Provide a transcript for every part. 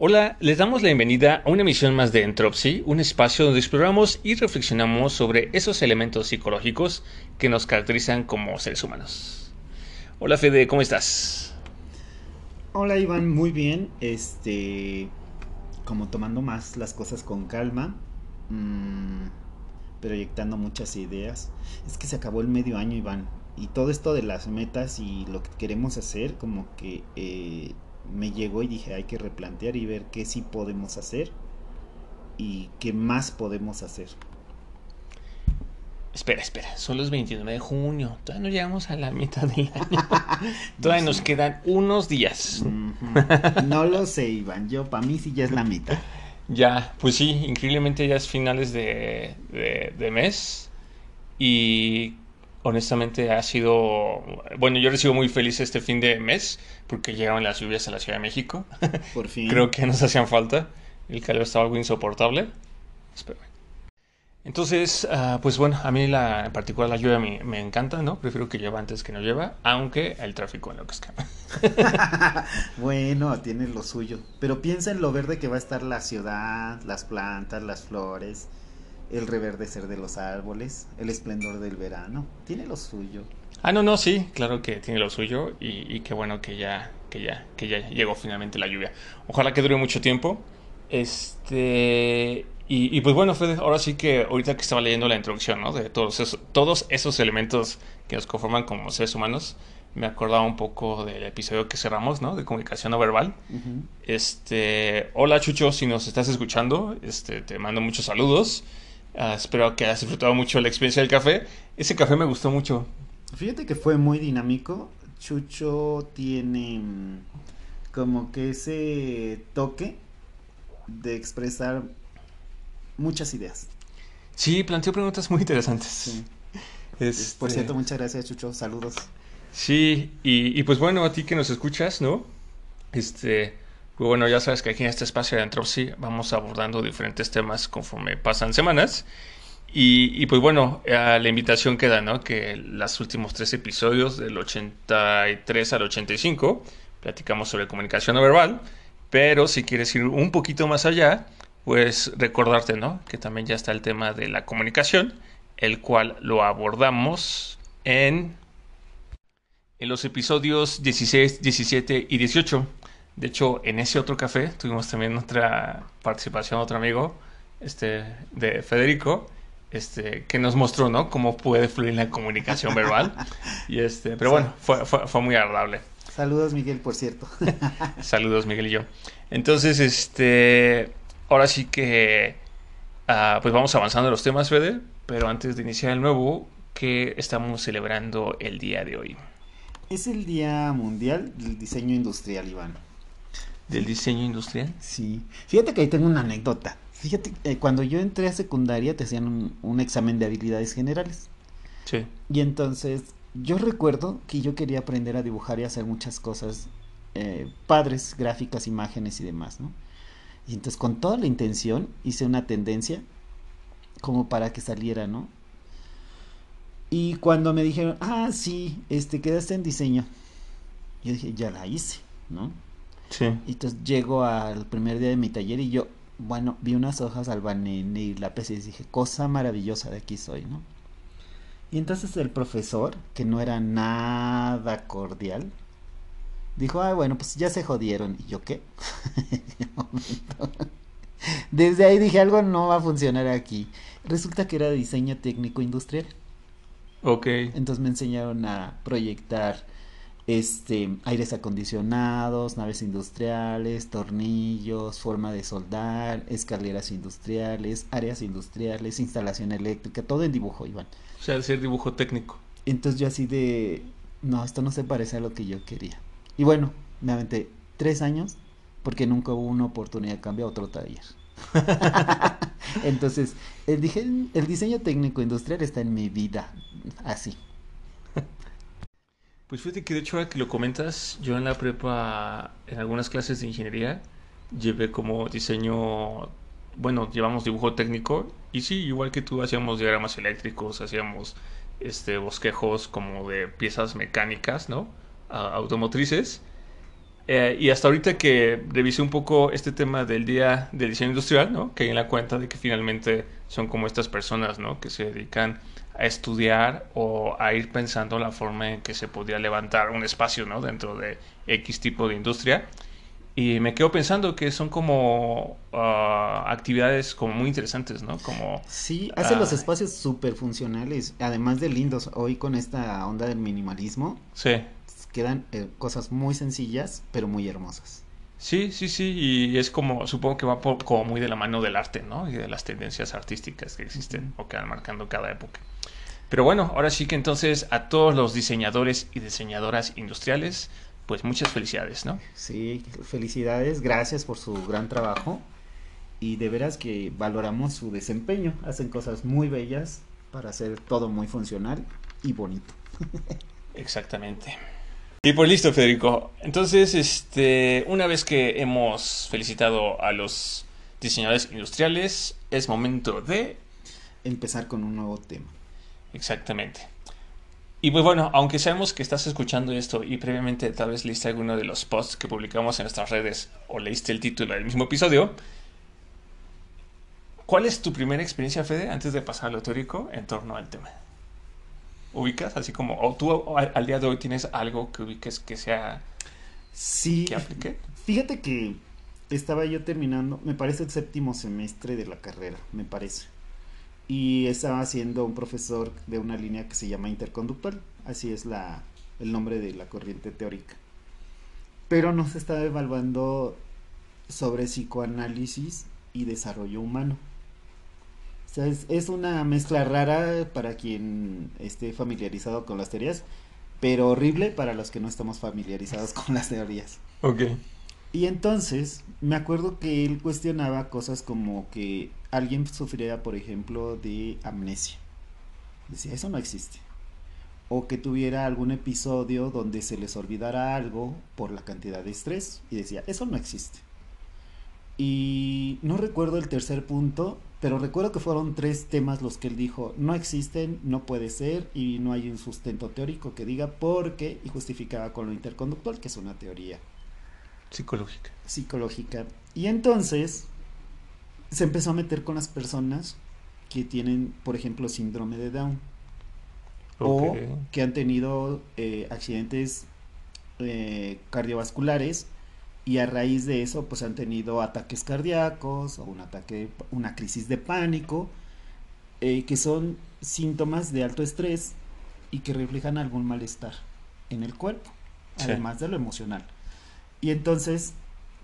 Hola, les damos la bienvenida a una emisión más de Entropy, un espacio donde exploramos y reflexionamos sobre esos elementos psicológicos que nos caracterizan como seres humanos. Hola Fede, ¿cómo estás? Hola Iván, muy bien. Este, como tomando más las cosas con calma, mmm, proyectando muchas ideas. Es que se acabó el medio año, Iván, y todo esto de las metas y lo que queremos hacer, como que eh, me llegó y dije hay que replantear y ver qué sí podemos hacer y qué más podemos hacer. Espera, espera, son los 29 de junio, todavía no llegamos a la mitad del año, todavía nos quedan unos días. no lo sé, Iván, yo para mí sí ya es la mitad. Ya, pues sí, increíblemente ya es finales de, de, de mes y honestamente ha sido, bueno, yo recibo muy feliz este fin de mes porque llegaron las lluvias a la Ciudad de México. Por fin. Creo que nos hacían falta. El calor estaba algo insoportable. Espera. Entonces, uh, pues bueno, a mí la, en particular la lluvia me, me, encanta, ¿no? Prefiero que llueva antes que no llueva, aunque el tráfico en lo que es bueno, tiene lo suyo. Pero piensa en lo verde que va a estar la ciudad, las plantas, las flores el reverdecer de los árboles, el esplendor del verano. Tiene lo suyo. Ah, no, no, sí, claro que tiene lo suyo y, y qué bueno que ya, que ya, que ya llegó finalmente la lluvia. Ojalá que dure mucho tiempo. Este y, y, pues bueno, Fede, ahora sí que ahorita que estaba leyendo la introducción, ¿no? De todos esos, todos esos elementos que nos conforman como seres humanos, me acordaba un poco del episodio que cerramos, ¿no? De comunicación no verbal. Uh -huh. Este, hola Chucho, si nos estás escuchando, este, te mando muchos saludos. Uh, espero que hayas disfrutado mucho la experiencia del café. Ese café me gustó mucho. Fíjate que fue muy dinámico. Chucho tiene como que ese toque de expresar muchas ideas. Sí, planteó preguntas muy interesantes. Sí. Este... Por cierto, muchas gracias, Chucho. Saludos. Sí, y, y, pues bueno, a ti que nos escuchas, ¿no? Este, bueno, ya sabes que aquí en este espacio de Antropsy vamos abordando diferentes temas conforme pasan semanas. Y, pues bueno, la invitación queda, ¿no? Que los últimos tres episodios, del 83 al 85, platicamos sobre comunicación no verbal. Pero si quieres ir un poquito más allá, pues recordarte, ¿no? Que también ya está el tema de la comunicación, el cual lo abordamos en, en los episodios 16, 17 y 18. De hecho, en ese otro café tuvimos también otra participación, otro amigo, este, de Federico, este, que nos mostró, ¿no? Cómo puede fluir la comunicación verbal. Y este, pero bueno, fue, fue, fue muy agradable. Saludos, Miguel, por cierto. Saludos, Miguel y yo. Entonces, este, ahora sí que, uh, pues vamos avanzando en los temas, Fede, pero antes de iniciar el nuevo, ¿qué estamos celebrando el día de hoy? Es el Día Mundial del Diseño Industrial, Iván. ¿Del diseño industrial? Sí. Fíjate que ahí tengo una anécdota. Fíjate, eh, cuando yo entré a secundaria te hacían un, un, examen de habilidades generales. Sí. Y entonces yo recuerdo que yo quería aprender a dibujar y hacer muchas cosas eh, padres, gráficas, imágenes y demás, ¿no? Y entonces con toda la intención hice una tendencia como para que saliera, ¿no? Y cuando me dijeron, ah, sí, este, quedaste en diseño, yo dije, ya la hice, ¿no? Sí. Y entonces llego al primer día de mi taller y yo, bueno, vi unas hojas albanene y lápiz y dije, cosa maravillosa de aquí soy, ¿no? Y entonces el profesor, que no era nada cordial, dijo, ah, bueno, pues ya se jodieron. ¿Y yo qué? Desde ahí dije, algo no va a funcionar aquí. Resulta que era diseño técnico industrial. Ok. Entonces me enseñaron a proyectar este aires acondicionados, naves industriales, tornillos, forma de soldar, escaleras industriales, áreas industriales, instalación eléctrica, todo en dibujo, Iván. O sea, hacer dibujo técnico. Entonces yo así de, no, esto no se parece a lo que yo quería. Y bueno, me aventé tres años porque nunca hubo una oportunidad de cambiar a otro taller. Entonces, el, diseño técnico industrial está en mi vida, así. Pues fíjate que de hecho ahora que lo comentas, yo en la prepa, en algunas clases de ingeniería, llevé como diseño, bueno, llevamos dibujo técnico y sí, igual que tú hacíamos diagramas eléctricos, hacíamos este bosquejos como de piezas mecánicas, ¿no? automotrices. Eh, y hasta ahorita que revisé un poco este tema del día del diseño industrial, ¿no? Que en la cuenta de que finalmente son como estas personas, ¿no? Que se dedican a estudiar o a ir pensando la forma en que se podría levantar un espacio, ¿no? Dentro de X tipo de industria. Y me quedo pensando que son como ah, actividades como muy interesantes, ¿no? Como... Sí, hace los ah, espacios súper funcionales, además de lindos. Hoy con esta onda del minimalismo, Sí. quedan eh, cosas muy sencillas, pero muy hermosas. Sí, sí, sí, y es como, supongo que va por- como muy de la mano del arte, ¿no? Y de las tendencias artísticas que existen o que van marcando cada época. Pero bueno, ahora sí que entonces a todos los diseñadores y diseñadoras industriales, pues muchas felicidades, ¿no? Sí, felicidades, gracias por su gran trabajo y de veras que valoramos su desempeño. Hacen cosas muy bellas para hacer todo muy funcional y bonito. Exactamente. Y pues listo, Federico. Entonces, este, una vez que hemos felicitado a los diseñadores industriales, es momento de Empezar con un nuevo tema. Exactamente. Y pues bueno, aunque sabemos que estás escuchando esto y previamente tal vez leíste alguno de los posts que publicamos en nuestras redes o leíste el título del mismo episodio, ¿cuál es tu primera experiencia, Fede, antes de pasar a lo teórico en torno al tema? ¿Ubicas? Así como, o tú al, al día de hoy tienes algo que ubiques que sea, Sí, que aplique? fíjate que estaba yo terminando, me parece el séptimo semestre de la carrera, me parece. Y estaba haciendo un profesor de una línea que se llama interconductual, así es la, el nombre de la corriente teórica. Pero nos estaba evaluando sobre psicoanálisis y desarrollo humano. O sea, es, es una mezcla rara para quien esté familiarizado con las teorías, pero horrible para los que no estamos familiarizados con las teorías. Ok. Y entonces me acuerdo que él cuestionaba cosas como que alguien sufriera, por ejemplo, de amnesia. Decía, eso no existe. O que tuviera algún episodio donde se les olvidara algo por la cantidad de estrés. Y decía, eso no existe. Y no recuerdo el tercer punto, pero recuerdo que fueron tres temas los que él dijo, no existen, no puede ser y no hay un sustento teórico que diga por qué y justificaba con lo interconductual, que es una teoría Psicológica. psicológica. Y entonces se empezó a meter con las personas que tienen, por ejemplo, síndrome de Down o que han tenido eh, accidentes eh, cardiovasculares y a raíz de eso pues han tenido ataques cardíacos o un ataque, una crisis de pánico, eh, que son síntomas de alto estrés y que reflejan algún malestar en el cuerpo, Sí. además de lo emocional. Y entonces,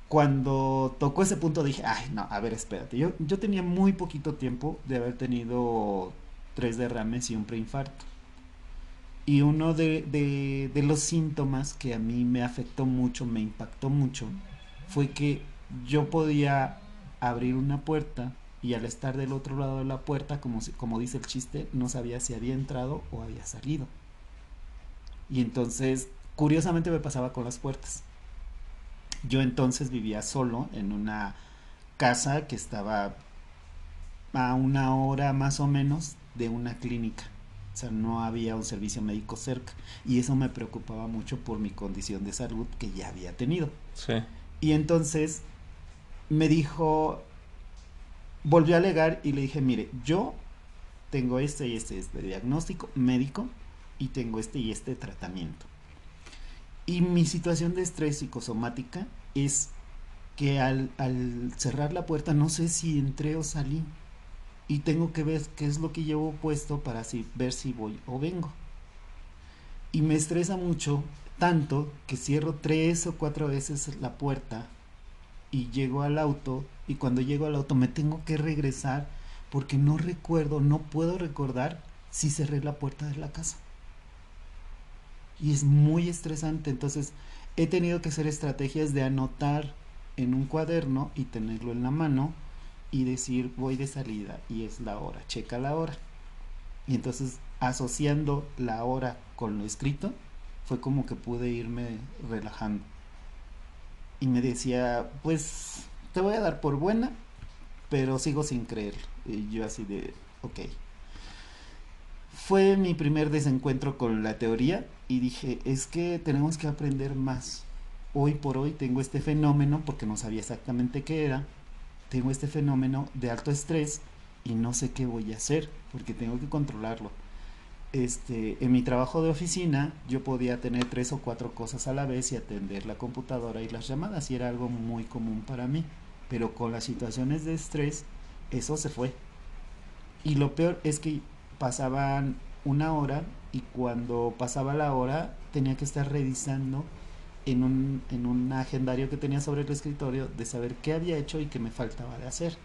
cuando tocó ese punto dije, ay, no, a ver, espérate, yo, yo tenía muy poquito tiempo de haber tenido tres derrames y un preinfarto. Y uno de, de, los síntomas que a mí me afectó mucho, me impactó mucho, fue que yo podía abrir una puerta y al estar del otro lado de la puerta, como, como dice el chiste, no sabía si había entrado o había salido. Y entonces, curiosamente me pasaba con las puertas. Yo entonces vivía solo en una casa que estaba a una hora más o menos de una clínica. O sea, no había un servicio médico cerca. Y eso me preocupaba mucho por mi condición de salud que ya había tenido. Sí. Y entonces me dijo, volvió a alegar y le dije, mire, yo tengo este y este, este diagnóstico médico y tengo este y este tratamiento. Y mi situación de estrés psicosomática es que al, al cerrar la puerta no sé si entré o salí. Y tengo que ver qué es lo que llevo puesto para así ver si voy o vengo. Y me estresa mucho, tanto que cierro tres o cuatro veces la puerta y llego al auto. Y cuando llego al auto me tengo que regresar porque no recuerdo, no puedo recordar si cerré la puerta de la casa. Y es muy estresante. Entonces he tenido que hacer estrategias de anotar en un cuaderno y tenerlo en la mano y decir voy de salida y es la hora, checa la hora. Y entonces asociando la hora con lo escrito fue como que pude irme relajando. Y me decía, pues te voy a dar por buena, pero sigo sin creer. Y yo así de, ok. Fue mi primer desencuentro con la teoría y dije, es que tenemos que aprender más. hoy por hoy tengo este fenómeno, porque no sabía exactamente qué era, tengo este fenómeno de alto estrés y no sé qué voy a hacer, porque tengo que controlarlo. Este, en mi trabajo de oficina yo podía tener tres o cuatro cosas a la vez y atender la computadora y las llamadas y era algo muy común para mí, pero con las situaciones de estrés eso se fue. Y lo peor es que pasaban una hora y cuando pasaba la hora tenía que estar revisando en un, en un agendario que tenía sobre el escritorio de saber qué había hecho y qué me faltaba de hacer.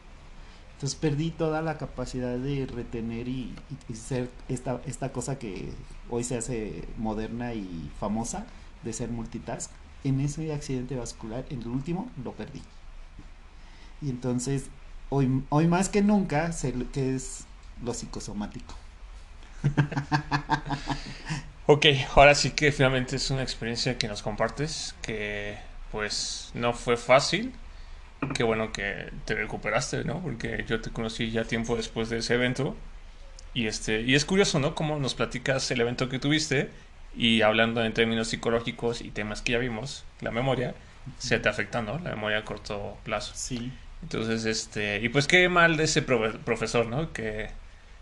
Entonces perdí toda la capacidad de retener y, ser esta, esta cosa que hoy se hace moderna y famosa de ser multitask. En ese accidente vascular, en el último, lo perdí. Y entonces, hoy, hoy más que nunca, sé que es lo psicosomático. ok, ahora sí que finalmente es una experiencia que nos compartes, que pues no fue fácil, qué bueno que te recuperaste, ¿no? Porque yo te conocí ya tiempo después de ese evento. Y, este, y es curioso, ¿no? Cómo nos platicas el evento que tuviste y hablando en términos psicológicos y temas que ya vimos, la memoria, se te afecta, ¿no? La memoria a corto plazo. Sí. Entonces, este, y pues qué mal de ese profesor, ¿no? Que,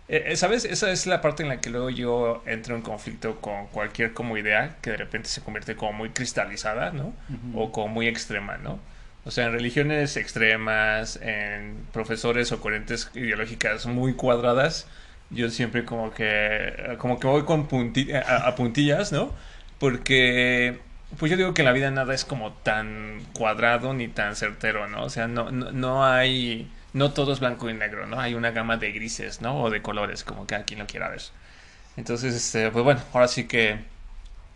eh, ¿sabes? Esa es la parte en la que luego yo entro en conflicto con cualquier como idea que de repente se convierte como muy cristalizada, ¿no? O como muy extrema, ¿no? O sea, en religiones extremas, en profesores o corrientes ideológicas muy cuadradas, yo siempre como que, como que voy con a, puntillas, ¿no? Porque, pues yo digo que en la vida nada es como tan cuadrado ni tan certero, ¿no? O sea, no, no, no hay, no todo es blanco y negro, ¿no? Hay una gama de grises, ¿no? O de colores, como cada quien lo quiera ver. Entonces, este, pues bueno, ahora sí que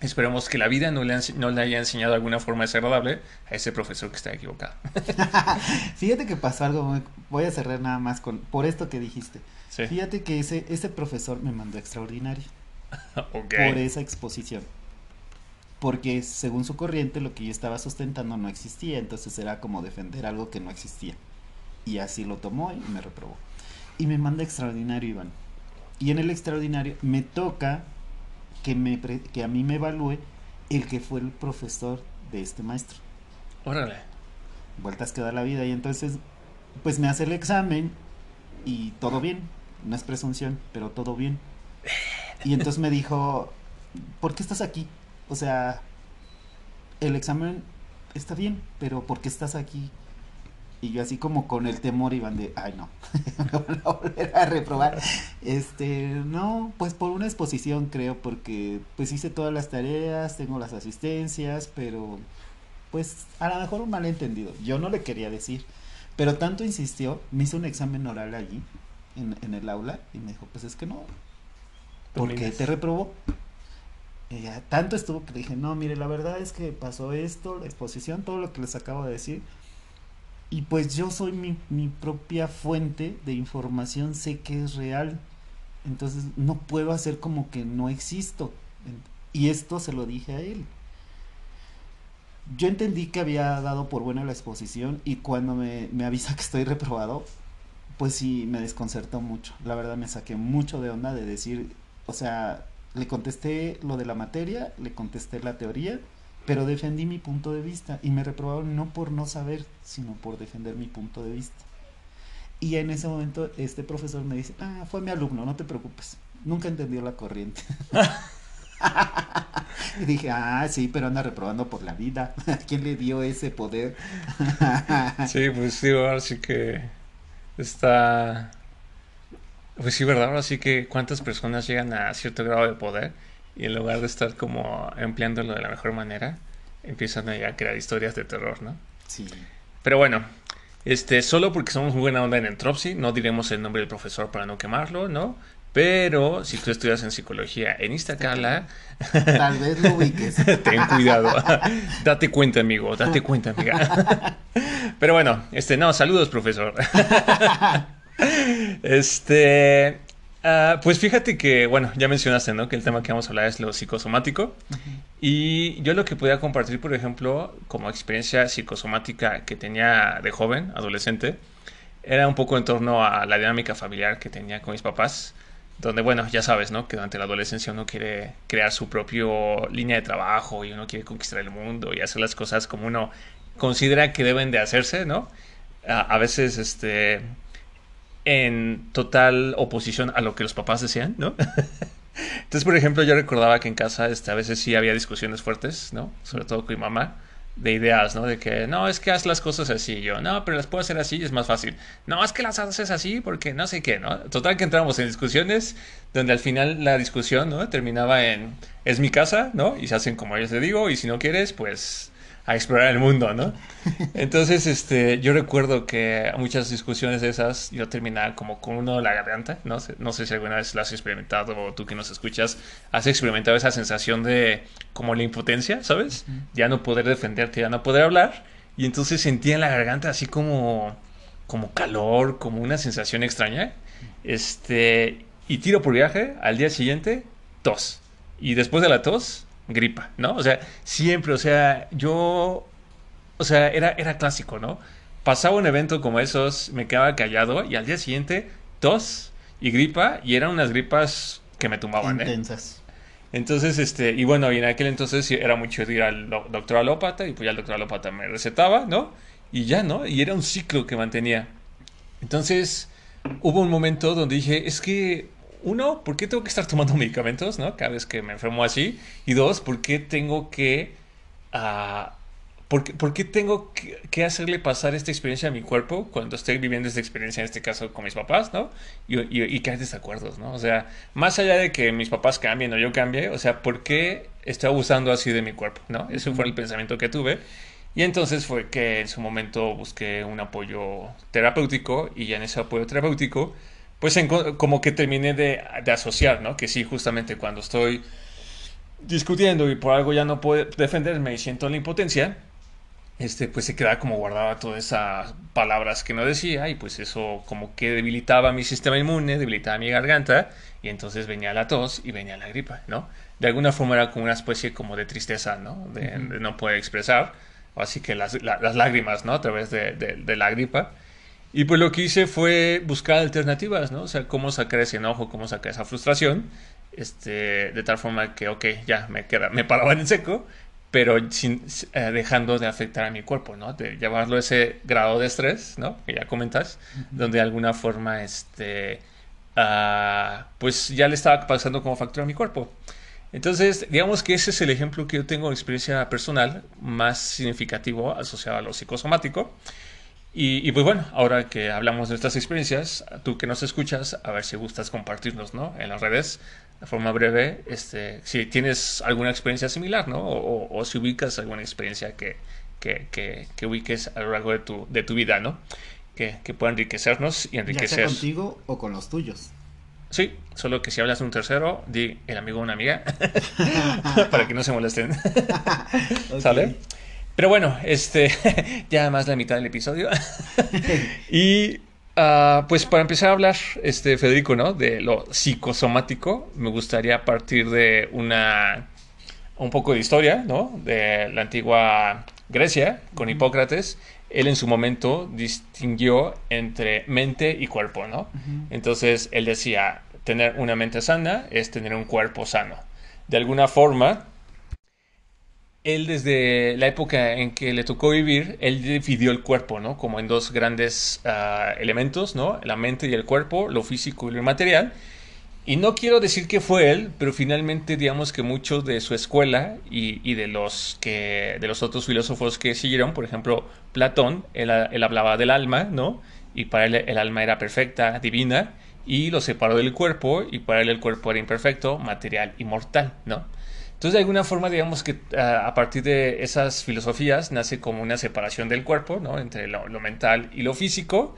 Esperemos que la vida no le, no le haya enseñado alguna forma desagradable a ese profesor que está equivocado. Fíjate que pasó algo, voy a cerrar nada más con por esto que dijiste. Fíjate que ese, ese profesor me mandó extraordinario por esa exposición. Porque según su corriente lo que yo estaba sustentando no existía, entonces era como defender algo que no existía. Y así lo tomó y me reprobó. Y me manda extraordinario, Iván. Y en el extraordinario me toca que, me, que a mí me evalúe el que fue el profesor de este maestro. Órale. Vueltas que da la vida y entonces pues me hace el examen y todo bien, no es presunción, pero todo bien. Y entonces me dijo, ¿por qué estás aquí? O sea, el examen está bien, pero ¿por qué estás aquí? Y yo así como con el temor iban de, ay no, me van a volver a reprobar. Este, no, pues por una exposición creo, porque pues hice todas las tareas, tengo las asistencias, pero pues a lo mejor un malentendido. Yo no le quería decir, pero tanto insistió, me hizo un examen oral allí, en, en el aula, y me dijo, pues es que no, ¿por qué te reprobó? Y tanto estuvo que le dije, no, mire, la verdad es que pasó esto, la exposición, todo lo que les acabo de decir y pues yo soy mi, propia fuente de información, sé que es real. Entonces no puedo hacer como que no existo. Y esto se lo dije a él. Yo entendí que había dado por buena la exposición y cuando me, me avisa que estoy reprobado, pues sí me desconcertó mucho. La verdad me saqué mucho de onda de decir, o sea, le contesté lo de la materia, le contesté la teoría pero defendí mi punto de vista y me reprobaron no por no saber, sino por defender mi punto de vista. Y en ese momento este profesor me dice, ah, fue mi alumno, no te preocupes, nunca entendió la corriente. y dije, ah, sí, pero anda reprobando por la vida. ¿Quién le dio ese poder? sí, pues sí, ahora sí que está... Pues sí, ¿verdad? Ahora sí que cuántas personas llegan a cierto grado de poder y en lugar de estar como empleándolo de la mejor manera, empiezan a crear historias de terror, ¿no? Sí. Pero bueno, este, solo porque somos muy buena onda en Entropsy, no diremos el nombre del profesor para no quemarlo, ¿no? Pero si tú estudias en psicología en Iztacala, tal vez lo ubiques. ten cuidado. date cuenta, amigo, date cuenta, amiga. Pero bueno, este, no, saludos, profesor. este, Ah, pues fíjate que, bueno, ya mencionaste, ¿no? Que el tema que vamos a hablar es lo psicosomático. Y yo lo que podía compartir, por ejemplo, como experiencia psicosomática que tenía de joven, adolescente, era un poco en torno a la dinámica familiar que tenía con mis papás. donde, bueno, ya sabes, ¿no? Que durante la adolescencia uno quiere crear su propio línea de trabajo y uno quiere conquistar el mundo y hacer las cosas como uno considera que deben de hacerse, ¿no? A, a veces, este, en total oposición a lo que los papás decían, ¿no? Entonces, por ejemplo, yo recordaba que en casa este, a veces sí había discusiones fuertes, ¿no? Sobre todo con mi mamá, de ideas, ¿no? De que, no, es que haz las cosas así. Yo, no, pero las puedo hacer así, es más fácil. No, es que las haces así porque no sé qué, ¿no? Total que entramos en discusiones donde al final la discusión, ¿no? Terminaba en, es mi casa, ¿no? Y se hacen como yo te digo, y si no quieres, pues a explorar el mundo, ¿no? Entonces, este, yo recuerdo que muchas discusiones de esas yo terminaba como con uno de la garganta, no sé, no sé si alguna vez lo has experimentado o tú que nos escuchas, has experimentado esa sensación de como la impotencia, ¿sabes? Ya no poder defenderte, ya no poder hablar, y entonces sentía en la garganta así como, como calor, como una sensación extraña, este, y tiro por viaje, al día siguiente, tos, y después de la tos, gripa, ¿no? O sea, siempre, o sea, yo, o sea, era, era clásico, ¿no? Pasaba un evento como esos, me quedaba callado y al día siguiente tos y gripa y eran unas gripas que me tumbaban, ¿eh? Intensas. Entonces, este, y bueno, y en aquel entonces era mucho ir al doctor alópata y pues ya el doctor alópata me recetaba, ¿no? Y ya, ¿no? Y era un ciclo que mantenía. Entonces, hubo un momento donde dije, es que uno, ¿por qué tengo que estar tomando medicamentos, no? Cada vez que me enfermo así. Y dos, ¿por qué tengo que... Uh, ¿por, qué, tengo que, hacerle pasar esta experiencia a mi cuerpo cuando estoy viviendo esta experiencia, en este caso con mis papás, ¿no? Y, y, y que hay desacuerdos, ¿no? O sea, más allá de que mis papás cambien o yo cambie, o sea, ¿por qué estoy abusando así de mi cuerpo, ¿no? Ese fue el pensamiento que tuve. Y entonces fue que en su momento busqué un apoyo terapéutico y ya en ese apoyo terapéutico pues como que terminé de, asociar, ¿no? Que sí, justamente cuando estoy discutiendo y por algo ya no puedo defenderme y siento la impotencia, este, pues se queda como guardaba todas esas palabras que no decía y pues eso como que debilitaba mi sistema inmune, debilitaba mi garganta y entonces venía la tos y venía la gripa, ¿no? De alguna forma era como una especie como de tristeza, ¿no? De, no poder expresar, así que las, las, lágrimas, ¿no? A través de, de la gripa. Y pues lo que hice fue buscar alternativas, ¿no? O sea, cómo sacar ese enojo, cómo sacar esa frustración, este, de tal forma que, ok, ya me, queda, me paraba en seco, pero sin, eh, dejando de afectar a mi cuerpo, ¿no? De llevarlo a ese grado de estrés, ¿no? Que ya comentas, donde de alguna forma, este, uh, pues ya le estaba pasando como factura a mi cuerpo. Entonces, digamos que ese es el ejemplo que yo tengo de experiencia personal más significativo asociado a lo psicosomático. Y, pues bueno, ahora que hablamos de estas experiencias, tú que nos escuchas, a ver si gustas compartirnos, ¿no? En las redes, de forma breve, este, si tienes alguna experiencia similar, ¿no? O, si ubicas alguna experiencia que, que, que, ubiques a lo largo de tu, de tu vida, ¿no? Que, que pueda enriquecernos y enriquecer. Ya sea contigo o con los tuyos. Sí, solo que si hablas de un tercero, di el amigo o una amiga, para que no se molesten. ¿Sale? Pero bueno, este, ya más la mitad del episodio. y uh, pues para empezar a hablar, este, Federico, ¿no? De lo psicosomático, me gustaría partir de una, un poco de historia, ¿no? De la antigua Grecia, con Hipócrates. Él en su momento distinguió entre mente y cuerpo, ¿no? Entonces él decía, tener una mente sana es tener un cuerpo sano. De alguna forma, él desde la época en que le tocó vivir, él dividió el cuerpo, ¿no? Como en dos grandes ah, elementos, ¿no? La mente y el cuerpo, lo físico y lo inmaterial. Y no quiero decir que fue él, pero finalmente digamos que muchos de su escuela y, de, los que, de los otros filósofos que siguieron, por ejemplo, Platón, él hablaba del alma, ¿no? Y para él el alma era perfecta, divina, y lo separó del cuerpo, y para él el cuerpo era imperfecto, material y mortal, ¿no? Entonces, de alguna forma, digamos que ah, a partir de esas filosofías nace como una separación del cuerpo, ¿no? Entre lo, mental y lo físico.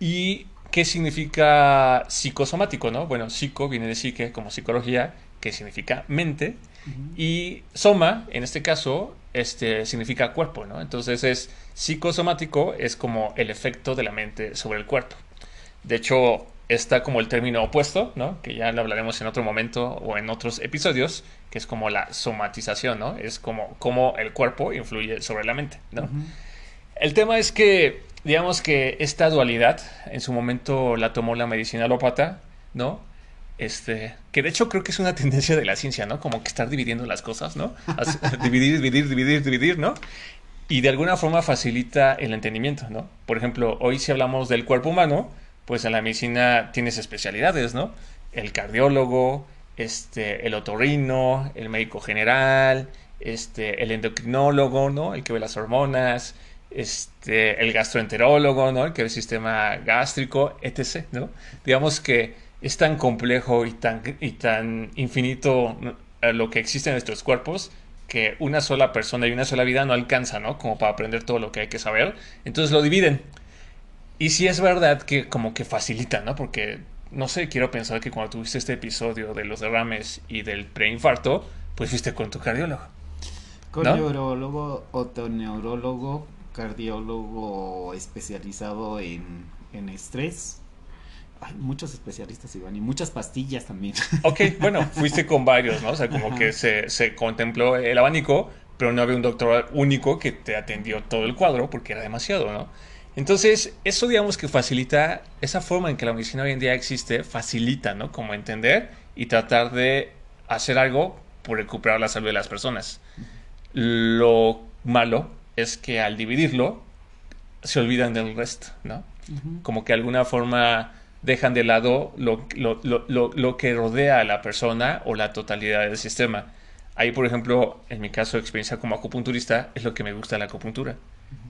¿Y qué significa psicosomático, no? Bueno, psico viene de psique, como psicología, que significa mente. Y soma, en este caso, este, significa cuerpo, ¿no? Entonces, es psicosomático es como el efecto de la mente sobre el cuerpo. De hecho, está como el término opuesto, ¿no? Que ya lo hablaremos en otro momento o en otros episodios, que es como la somatización, ¿no? Es como cómo el cuerpo influye sobre la mente, ¿no? El tema es que, digamos que esta dualidad en su momento la tomó la medicina alópata, ¿no? Este, que de hecho creo que es una tendencia de la ciencia, ¿no? Como que estar dividiendo las cosas, ¿no? dividir, dividir, dividir, dividir, ¿no? Y de alguna forma facilita el entendimiento, ¿no? Por ejemplo, hoy si hablamos del cuerpo humano, pues en la medicina tienes especialidades, ¿no? El cardiólogo, este, el otorrino, el médico general, este, el endocrinólogo, ¿no? El que ve las hormonas, este, el gastroenterólogo, ¿no? El que ve el sistema gástrico, etc., ¿no? Digamos que es tan complejo y tan, y tan infinito lo que existe en nuestros cuerpos que una sola persona y una sola vida no alcanza, ¿no? Como para aprender todo lo que hay que saber. Entonces lo dividen. Y sí es verdad que como que facilita, ¿no? Porque, no sé, quiero pensar que cuando tuviste este episodio de los derrames y del preinfarto, pues fuiste con tu cardiólogo. Con neurólogo, otoneurólogo, cardiólogo especializado en, en estrés. Hay muchos especialistas, Iván, y muchas pastillas también. Ok, bueno, fuiste con varios, ¿no? O sea, como que se, se contempló el abanico, pero no había un doctor único que te atendió todo el cuadro porque era demasiado, ¿no? Entonces, eso digamos que facilita, esa forma en que la medicina hoy en día existe, facilita, ¿no? Como entender y tratar de hacer algo por recuperar la salud de las personas. Lo malo es que al dividirlo, se olvidan del resto, ¿no? Como que de alguna forma dejan de lado lo, lo, lo, lo, que rodea a la persona o la totalidad del sistema. Ahí, por ejemplo, en mi caso de experiencia como acupunturista, es lo que me gusta de la acupuntura.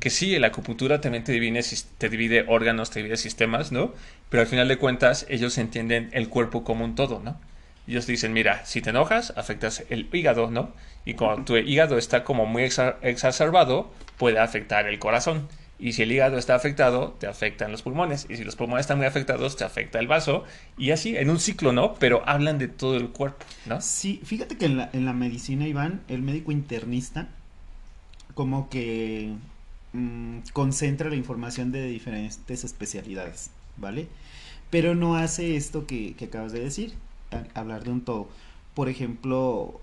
Que sí, la acupuntura también te divide, te divide órganos, te divide sistemas, ¿no? Pero al final de cuentas, ellos entienden el cuerpo como un todo, ¿no? Ellos dicen, mira, si te enojas, afectas el hígado, ¿no? Y cuando tu hígado está como muy exacerbado, puede afectar el corazón. Y si el hígado está afectado, te afectan los pulmones. Y si los pulmones están muy afectados, te afecta el vaso. Y así, en un ciclo, ¿no? Pero hablan de todo el cuerpo, ¿no? Sí, fíjate que en la, en la medicina, Iván, el médico internista, como que mm, concentra la información de diferentes especialidades, ¿vale? Pero no hace esto que, que acabas de decir, hablar de un todo. Por ejemplo,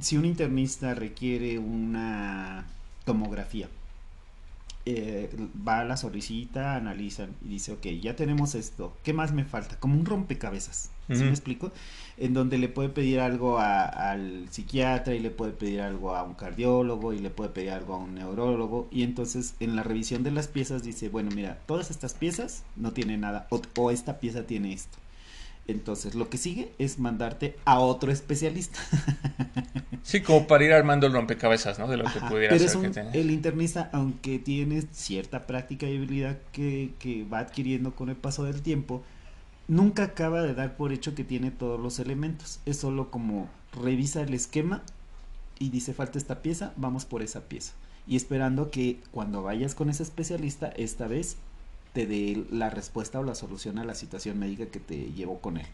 si un internista requiere una tomografía, eh, va a la solicita, analizan y dice, ok, ya tenemos esto, ¿qué más me falta? Como un rompecabezas, ¿sí me explico? En donde le puede pedir algo al psiquiatra y le puede pedir algo a un cardiólogo y le puede pedir algo a un neurólogo y entonces en la revisión de las piezas dice, bueno, mira, todas estas piezas no tienen nada o esta pieza tiene esto. Entonces, lo que sigue es mandarte a otro especialista. sí, como para ir armando el rompecabezas, ¿no? De lo que pudiera pero ser. el internista, aunque tiene cierta práctica y habilidad que, que va adquiriendo con el paso del tiempo, nunca acaba de dar por hecho que tiene todos los elementos. Es solo como revisa el esquema y dice falta esta pieza, vamos por esa pieza. Y esperando que cuando vayas con ese especialista, esta vez te dé la respuesta o la solución a la situación médica que te llevó con él.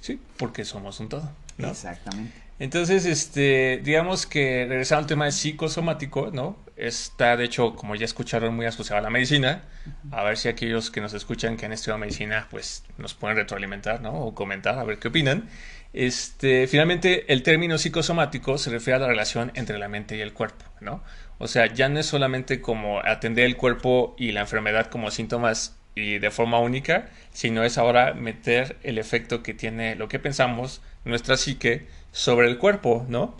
Sí, porque somos un todo. ¿no? Exactamente. Entonces, este, digamos que regresando al tema de psicosomático, ¿no? Está, de hecho, como ya escucharon, muy asociado a la medicina. A ver si aquellos que nos escuchan que han estudiado medicina, pues nos pueden retroalimentar, ¿no? O comentar, a ver qué opinan. Este, finalmente, el término psicosomático se refiere a la relación entre la mente y el cuerpo, ¿no? O sea, ya no es solamente como atender el cuerpo y la enfermedad como síntomas y de forma única, sino es ahora meter el efecto que tiene lo que pensamos, nuestra psique, sobre el cuerpo, ¿no?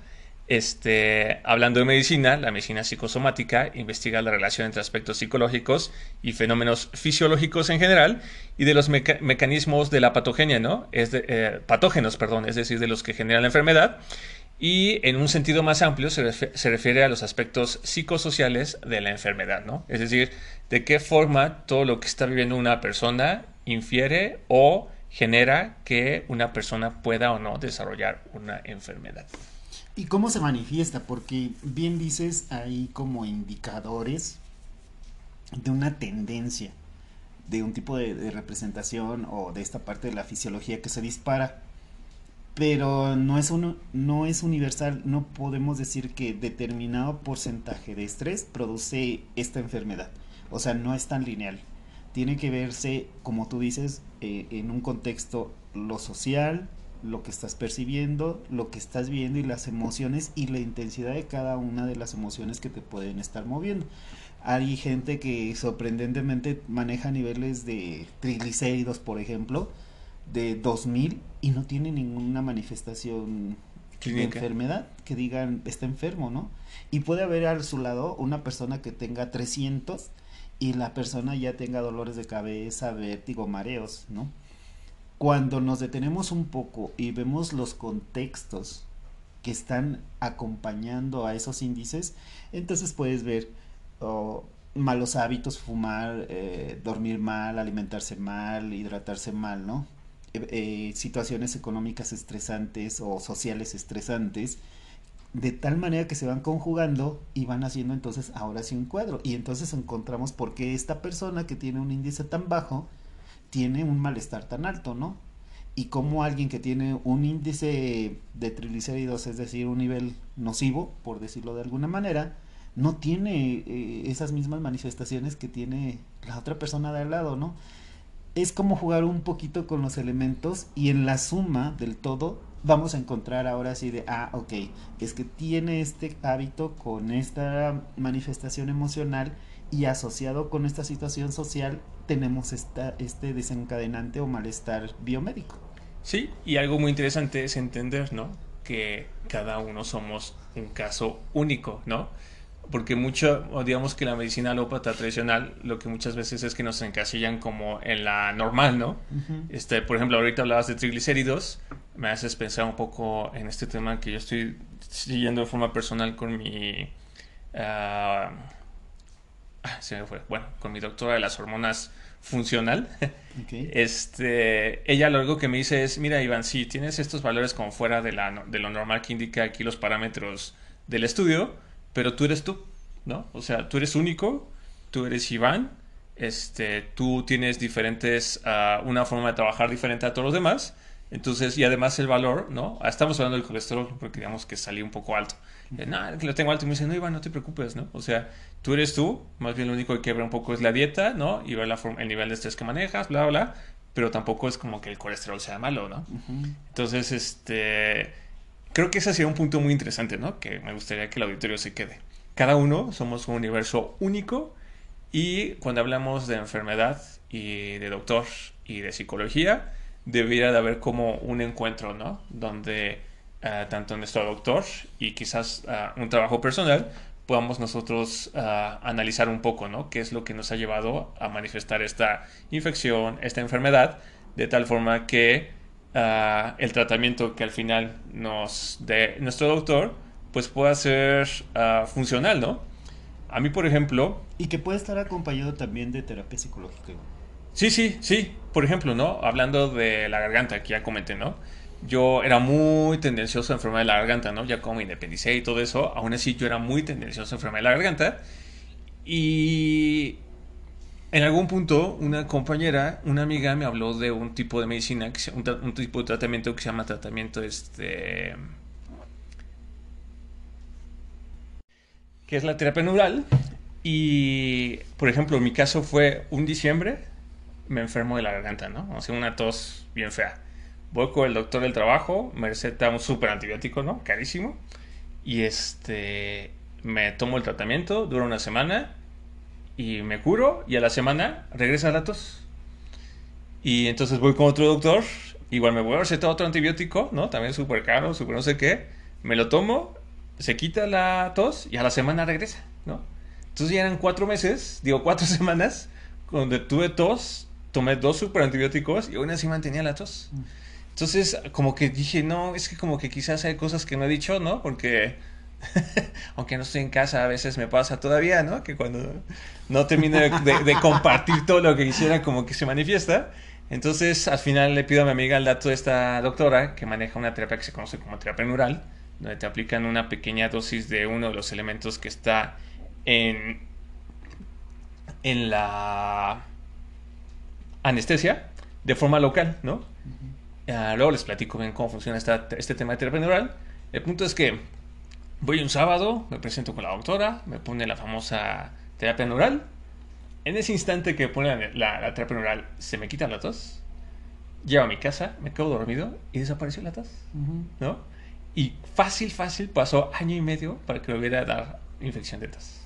Este, hablando de medicina, la medicina psicosomática investiga la relación entre aspectos psicológicos y fenómenos fisiológicos en general y de los mecanismos de la patogenia, ¿no? Es eh, patógenos, perdón, es decir, de los que generan la enfermedad y en un sentido más amplio se, refiere a los aspectos psicosociales de la enfermedad, ¿no? Es decir, de qué forma todo lo que está viviendo una persona infiere o genera que una persona pueda o no desarrollar una enfermedad. ¿Y cómo se manifiesta? Porque bien dices, hay como indicadores de una tendencia, de un tipo de representación o de esta parte de la fisiología que se dispara pero no es, uno, no es universal, no podemos decir que determinado porcentaje de estrés produce esta enfermedad, o sea, no es tan lineal. Tiene que verse, como tú dices, eh, en un contexto lo social, lo que estás percibiendo, lo que estás viendo y las emociones y la intensidad de cada una de las emociones que te pueden estar moviendo. Hay gente que sorprendentemente maneja niveles de triglicéridos, por ejemplo, de 2000 y no tiene ninguna manifestación de enfermedad que digan está enfermo, ¿no? Y puede haber a su lado una persona que tenga 300 y la persona ya tenga dolores de cabeza, vértigo, mareos, ¿no? Cuando nos detenemos un poco y vemos los contextos que están acompañando a esos índices, entonces puedes ver oh, malos hábitos, fumar, eh, dormir mal, alimentarse mal, hidratarse mal, ¿no? Eh, situaciones económicas estresantes o sociales estresantes, de tal manera que se van conjugando y van haciendo entonces ahora sí un cuadro. Y entonces encontramos por qué esta persona que tiene un índice tan bajo tiene un malestar tan alto, ¿no? Y cómo alguien que tiene un índice de triglicéridos, es decir, un nivel nocivo, por decirlo de alguna manera, no tiene eh, esas mismas manifestaciones que tiene la otra persona de al lado, ¿no? Es como jugar un poquito con los elementos y en la suma del todo vamos a encontrar ahora sí de, ah, ok, es que tiene este hábito con esta manifestación emocional y asociado con esta situación social tenemos esta, este desencadenante o malestar biomédico. Sí, y algo muy interesante es entender, ¿no? Que cada uno somos un caso único, ¿no? Porque mucho, digamos que la medicina alópata tradicional, lo que muchas veces es que nos encasillan como en la normal, ¿no? este, por ejemplo, ahorita hablabas de triglicéridos, me haces pensar un poco en este tema que yo estoy siguiendo de forma personal con mi... ah, ah se me fue, bueno, con mi doctora de las hormonas funcional. Este, ella lo único que me dice es, mira Iván, si tienes estos valores como fuera de, la, de lo normal que indica aquí los parámetros del estudio, pero tú eres tú, ¿no? O sea, tú eres único, tú eres Iván, este, tú tienes diferentes, uh, una forma de trabajar diferente a todos los demás, entonces, y además el valor, ¿no? Ah, estamos hablando del colesterol porque digamos que salí un poco alto. Eh, no, que lo tengo alto y me dice, no, Iván, no te preocupes, ¿no? O sea, tú eres tú, más bien lo único que quebra un poco es la dieta, ¿no? Y ver la forma, el nivel de estrés que manejas, bla, bla, pero tampoco es como que el colesterol sea malo, ¿no? Entonces, este creo que ese sería un punto muy interesante, ¿no? Que me gustaría que el auditorio se quede. Cada uno somos un universo único y cuando hablamos de enfermedad y de doctor y de psicología, debería de haber como un encuentro, ¿no? Donde uh, tanto nuestro doctor y quizás uh, un trabajo personal podamos nosotros uh, analizar un poco, ¿no? ¿Qué es lo que nos ha llevado a manifestar esta infección, esta enfermedad, de tal forma que Ah, el tratamiento que al final nos dé nuestro doctor, pues pueda ser uh, funcional, ¿no? A mí, por ejemplo... Y que puede estar acompañado también de terapia psicológica. Sí, sí, sí. Por ejemplo, ¿no? Hablando de la garganta, que ya comenté, ¿no? Yo era muy tendencioso a enfermedad de la garganta, ¿no? Ya como me independicé y todo eso, aún así yo era muy tendencioso a enfermedad de la garganta. Y en algún punto, una compañera, una amiga me habló de un tipo de medicina, un, tipo de tratamiento que se llama tratamiento este... que es la terapia neural. Y, por ejemplo, mi caso fue un diciembre, me enfermo de la garganta, ¿no? O sea, una tos bien fea. Voy con el doctor del trabajo, me receta un súper antibiótico, ¿no? Carísimo. Y este, me tomo el tratamiento, dura una semana y me curo y a la semana regresa la tos. Y entonces voy con otro doctor, igual me voy a recetar otro antibiótico, ¿no? También súper caro, súper no sé qué. Me lo tomo, se quita la tos y a la semana regresa, ¿no? Entonces ya eran cuatro meses, digo cuatro semanas, donde tuve tos, tomé dos super antibióticos y aún así mantenía la tos. Mm. Entonces, como que dije, no, es que como que quizás hay cosas que no he dicho, ¿no? Porque aunque no estoy en casa, a veces me pasa todavía, ¿no? Que cuando no termino de, compartir todo lo que quisiera, como que se manifiesta. Entonces, al final le pido a mi amiga el dato de esta doctora que maneja una terapia que se conoce como terapia neural, donde te aplican una pequeña dosis de uno de los elementos que está en, en la anestesia de forma local, ¿no? Ah, luego les platico bien cómo funciona esta, este tema de terapia neural. El punto es que Voy un sábado, me presento con la doctora, me pone la famosa terapia neural. En ese instante que pone la, terapia neural, se me quita la tos. Llego a mi casa, me quedo dormido y desapareció la tos. ¿No? Y fácil, fácil pasó año y medio para que me hubiera dar infección de tos.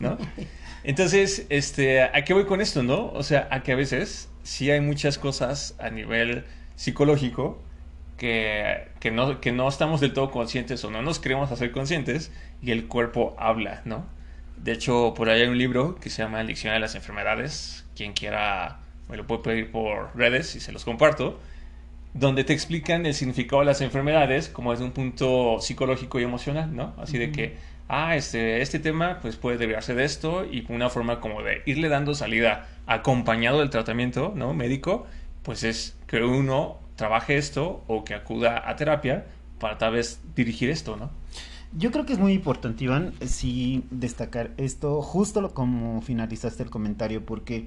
¿No? Entonces, este, ¿a qué voy con esto, no? O sea, a que a veces sí hay muchas cosas a nivel psicológico que, que, no, que no estamos del todo conscientes o no nos queremos hacer conscientes y el cuerpo habla, ¿no? De hecho, por ahí hay un libro que se llama El Diccionario de las Enfermedades. Quien quiera me lo puede pedir por redes y se los comparto. Donde te explican el significado de las enfermedades como desde un punto psicológico y emocional, ¿no? Así de que, ah, este, este tema pues puede derivarse de esto y una forma como de irle dando salida acompañado del tratamiento, ¿no? Médico, pues es que uno trabaje esto o que acuda a terapia para tal vez dirigir esto, ¿no? Yo creo que es muy importante, Iván, sí destacar esto justo como finalizaste el comentario, porque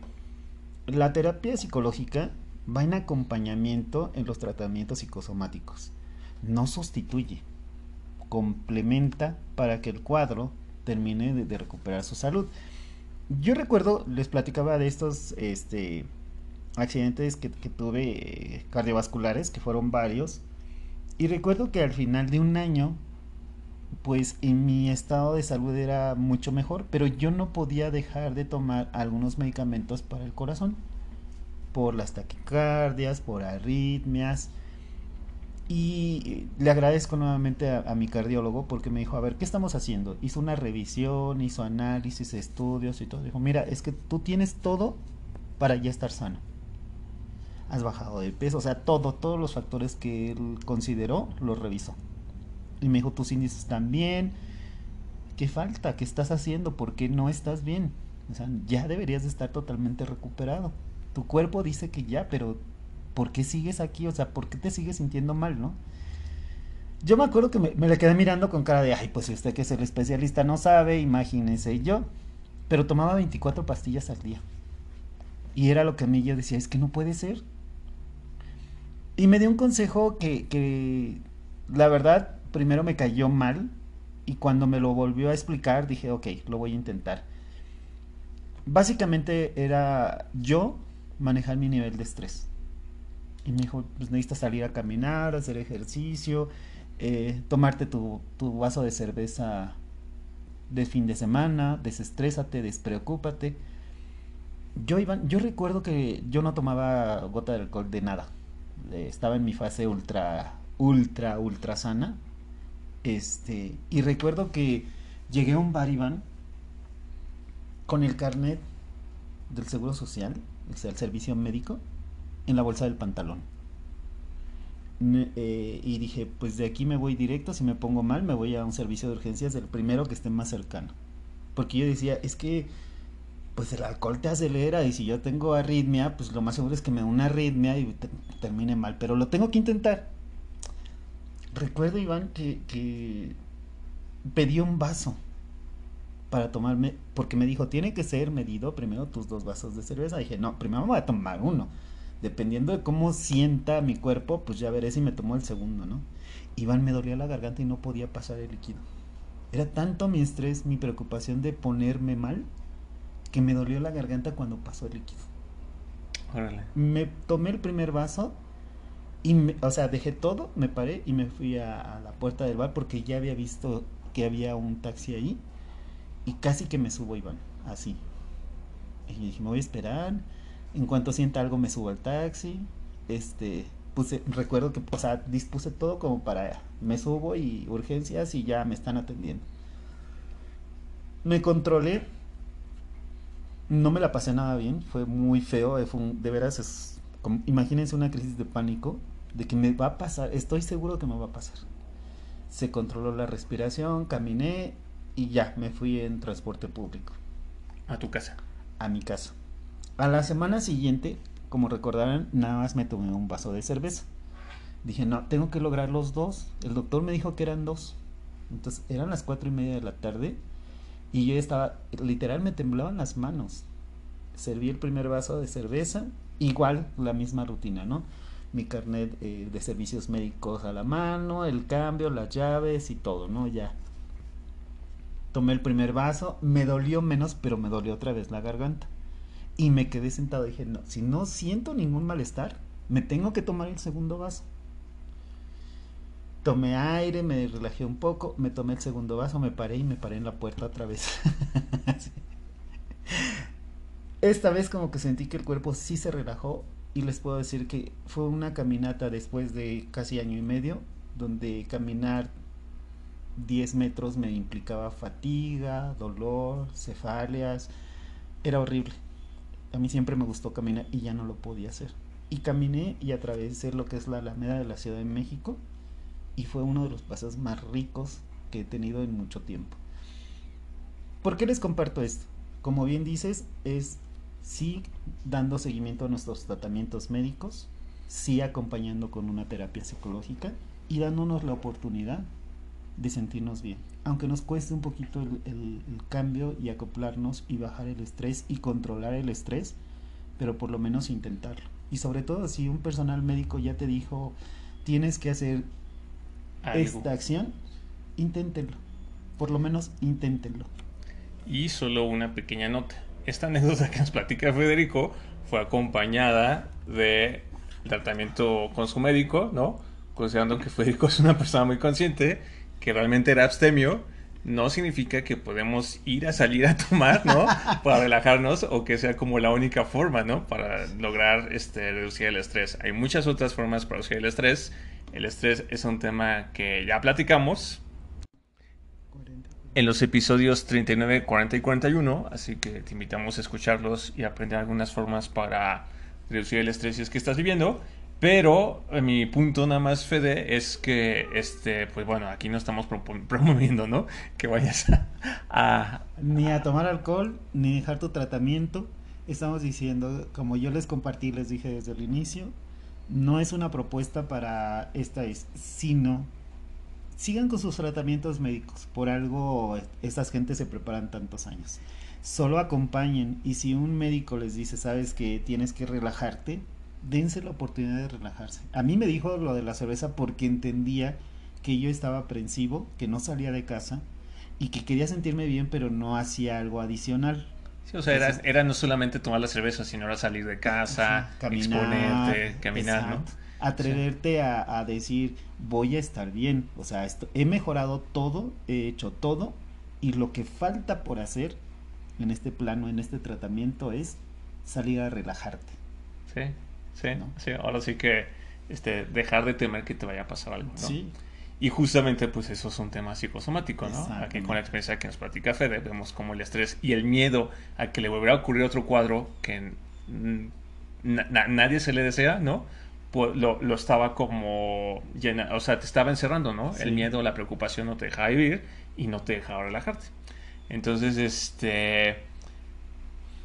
la terapia psicológica va en acompañamiento en los tratamientos psicosomáticos. No sustituye, complementa para que el cuadro termine de, recuperar su salud. Yo recuerdo, les platicaba de estos este, accidentes que, tuve eh, cardiovasculares, que fueron varios, y recuerdo que al final de un año pues en mi estado de salud era mucho mejor, pero yo no podía dejar de tomar algunos medicamentos para el corazón, por las taquicardias, por arritmias. Y le agradezco nuevamente a, mi cardiólogo porque me dijo, a ver, ¿qué estamos haciendo? Hizo una revisión, hizo análisis, estudios y todo. Dijo, mira, es que tú tienes todo para ya estar sano. Has bajado de peso, o sea, todo, todos los factores que él consideró, los revisó. Y me dijo, tus índices están bien. ¿Qué falta? ¿Qué estás haciendo? ¿Por qué no estás bien? O sea, ya deberías de estar totalmente recuperado. Tu cuerpo dice que ya, pero ¿por qué sigues aquí? O sea, ¿por qué te sigues sintiendo mal, no? Yo me acuerdo que me, me le quedé mirando con cara de, ay, pues si usted que es el especialista no sabe, imagínese yo. Pero tomaba 24 pastillas al día. Y era lo que a mí yo decía, es que no puede ser. Y me dio un consejo que, que la verdad, primero me cayó mal y cuando me lo volvió a explicar dije, ok, lo voy a intentar. Básicamente era yo manejar mi nivel de estrés. Y me dijo, pues necesitas salir a caminar, hacer ejercicio, eh, tomarte tu, tu, vaso de cerveza de fin de semana, desestrésate, despreocúpate. Yo, iba, yo recuerdo que yo no tomaba gota de alcohol de nada. Estaba en mi fase ultra, ultra, ultra sana. Este, y recuerdo que llegué a un bar, Iván, con el carnet del Seguro Social, o sea, el servicio médico, en la bolsa del pantalón. Eh, y dije, pues de aquí me voy directo, si me pongo mal, me voy a un servicio de urgencias del primero que esté más cercano. Porque yo decía, es que, pues el alcohol te acelera y si yo tengo arritmia, pues lo más seguro es que me dé una arritmia y termine mal, pero lo tengo que intentar recuerdo, Iván, que, que pedí un vaso para tomarme, porque me dijo, tiene que ser medido primero tus dos vasos de cerveza. dije, no, primero me voy a tomar uno. Dependiendo de cómo sienta mi cuerpo, pues ya veré si me tomo el segundo, ¿no? Iván me dolía la garganta y no podía pasar el líquido. Era tanto mi estrés, mi preocupación de ponerme mal, que me dolió la garganta cuando pasó el líquido. Órale. Me tomé el primer vaso y, o sea, dejé todo, me paré y me fui a, la puerta del bar porque ya había visto que había un taxi ahí. Y casi que me subo, Iván, así. Y dije, me voy a esperar. En cuanto sienta algo, me subo al taxi. Este, puse, recuerdo que, o sea, dispuse todo como para, me subo y urgencias y ya me están atendiendo. Me controlé. No me la pasé nada bien, fue muy feo, fue de veras es imagínense una crisis de pánico de que me va a pasar, estoy seguro que me va a pasar. Se controló la respiración, caminé y ya, me fui en transporte público. ¿A tu casa? A mi casa. A la semana siguiente, como recordarán, nada más me tomé un vaso de cerveza. Dije, no, tengo que lograr los dos. El doctor me dijo que eran dos. Entonces, eran las cuatro y media de la tarde y yo estaba, literal me temblaban las manos. Serví el primer vaso de cerveza igual la misma rutina, ¿no? Mi carnet eh, de servicios médicos a la mano, el cambio, las llaves y todo, ¿no? Ya. Tomé el primer vaso, me dolió menos, pero me dolió otra vez la garganta. Y me quedé sentado y dije, no, si no siento ningún malestar, me tengo que tomar el segundo vaso. Tomé aire, me relajé un poco, me tomé el segundo vaso, me paré y me paré en la puerta otra vez. Esta vez como que sentí que el cuerpo sí se relajó y les puedo decir que fue una caminata después de casi año y medio, donde caminar 10 metros me implicaba fatiga, dolor, cefaleas, era horrible. A mí siempre me gustó caminar y ya no lo podía hacer. Y caminé y atravesé lo que es la Alameda de la Ciudad de México y fue uno de los pasos más ricos que he tenido en mucho tiempo. ¿Por qué les comparto esto? Como bien dices, es sí dando seguimiento a nuestros tratamientos médicos, sí acompañando con una terapia psicológica y dándonos la oportunidad de sentirnos bien. Aunque nos cueste un poquito el, el, cambio y acoplarnos y bajar el estrés y controlar el estrés, pero por lo menos intentarlo. Y sobre todo si un personal médico ya te dijo, tienes que hacer Algo. esta acción, inténtenlo. Por lo menos inténtenlo. Y solo una pequeña nota. Esta anécdota que nos platica Federico fue acompañada de tratamiento con su médico, ¿no? Considerando que Federico es una persona muy consciente, que realmente era abstemio, no significa que podemos ir a salir a tomar, ¿no? Para relajarnos o que sea como la única forma, ¿no? Para lograr este, reducir el estrés. Hay muchas otras formas para reducir el estrés. El estrés es un tema que ya platicamos, en los episodios 39, 40 y 41, así que te invitamos a escucharlos y aprender algunas formas para reducir el estrés si es que estás viviendo. Pero eh, mi punto nada más, Fede, es que, este, pues bueno, aquí no estamos promoviendo, ¿no? Que vayas a, Ni a tomar alcohol, ni dejar tu tratamiento. Estamos diciendo, como yo les compartí, les dije desde el inicio, no es una propuesta para esta, sino sigan con sus tratamientos médicos. Por algo estas gentes se preparan tantos años. Solo acompañen y si un médico les dice, sabes que tienes que relajarte, dense la oportunidad de relajarse. A mí me dijo lo de la cerveza porque entendía que yo estaba aprensivo, que no salía de casa y que quería sentirme bien, pero no hacía algo adicional. Sí, o sea, era, era, no solamente tomar la cerveza, sino era salir de casa, caminar, exponerte, caminar, ¿no? atreverte a, a, decir voy a estar bien, o sea, esto, he mejorado todo, he hecho todo y lo que falta por hacer en este plano, en este tratamiento es salir a relajarte. Sí, sí, ¿no? sí, ahora sí que este, dejar de temer que te vaya a pasar algo, ¿no? Sí. Y justamente pues eso es un tema psicosomático, ¿no? Aquí con la experiencia que nos platica Fede vemos como el estrés y el miedo a que le volverá a ocurrir otro cuadro que nadie se le desea, ¿no? Pues, lo, lo, estaba como llena, o sea, te estaba encerrando, ¿no? El miedo, la preocupación no te dejaba vivir y no te dejaba relajarte. Entonces, este...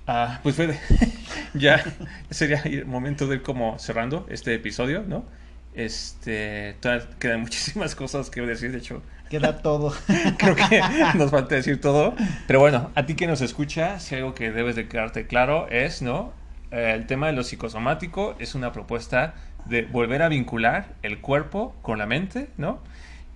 Ah, pues fue ya sería el momento de ir como cerrando este episodio, ¿no? Este, todavía quedan muchísimas cosas que decir, de hecho. Queda todo. Creo que nos falta decir todo. Pero bueno, a ti que nos escucha, si algo que debes de quedarte claro es, ¿no? Eh, el tema de lo psicosomático es una propuesta de volver a vincular el cuerpo con la mente, ¿no?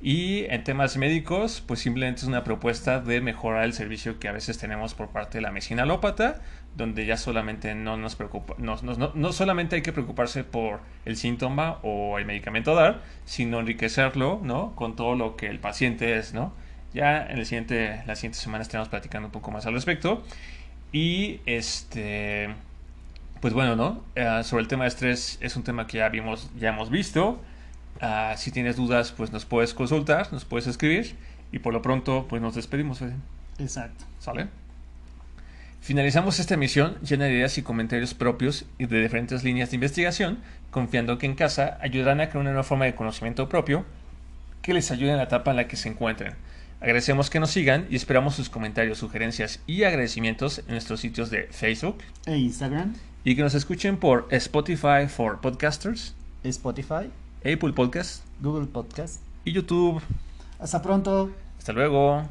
Y en temas médicos, pues simplemente es una propuesta de mejorar el servicio que a veces tenemos por parte de la medicina alópata, donde ya solamente no nos preocupa, no, no, no, solamente hay que preocuparse por el síntoma o el medicamento a dar, sino enriquecerlo, ¿no? Con todo lo que el paciente es, ¿no? Ya en el siguiente, las siguientes semanas estaremos platicando un poco más al respecto. Y este pues bueno, ¿no? Uh, sobre el tema de estrés es un tema que ya vimos, ya hemos visto. Uh, si tienes dudas, pues nos puedes consultar, nos puedes escribir y por lo pronto, pues nos despedimos, Fede. Exacto. ¿Sale? Finalizamos esta emisión llena de ideas y comentarios propios y de diferentes líneas de investigación, confiando que en casa ayudarán a crear una nueva forma de conocimiento propio que les ayude en la etapa en la que se encuentren. Agradecemos que nos sigan y esperamos sus comentarios, sugerencias y agradecimientos en nuestros sitios de Facebook e Instagram y que nos escuchen por Spotify for Podcasters, Spotify, Apple Podcast, Google Podcast y YouTube. Hasta pronto. Hasta luego.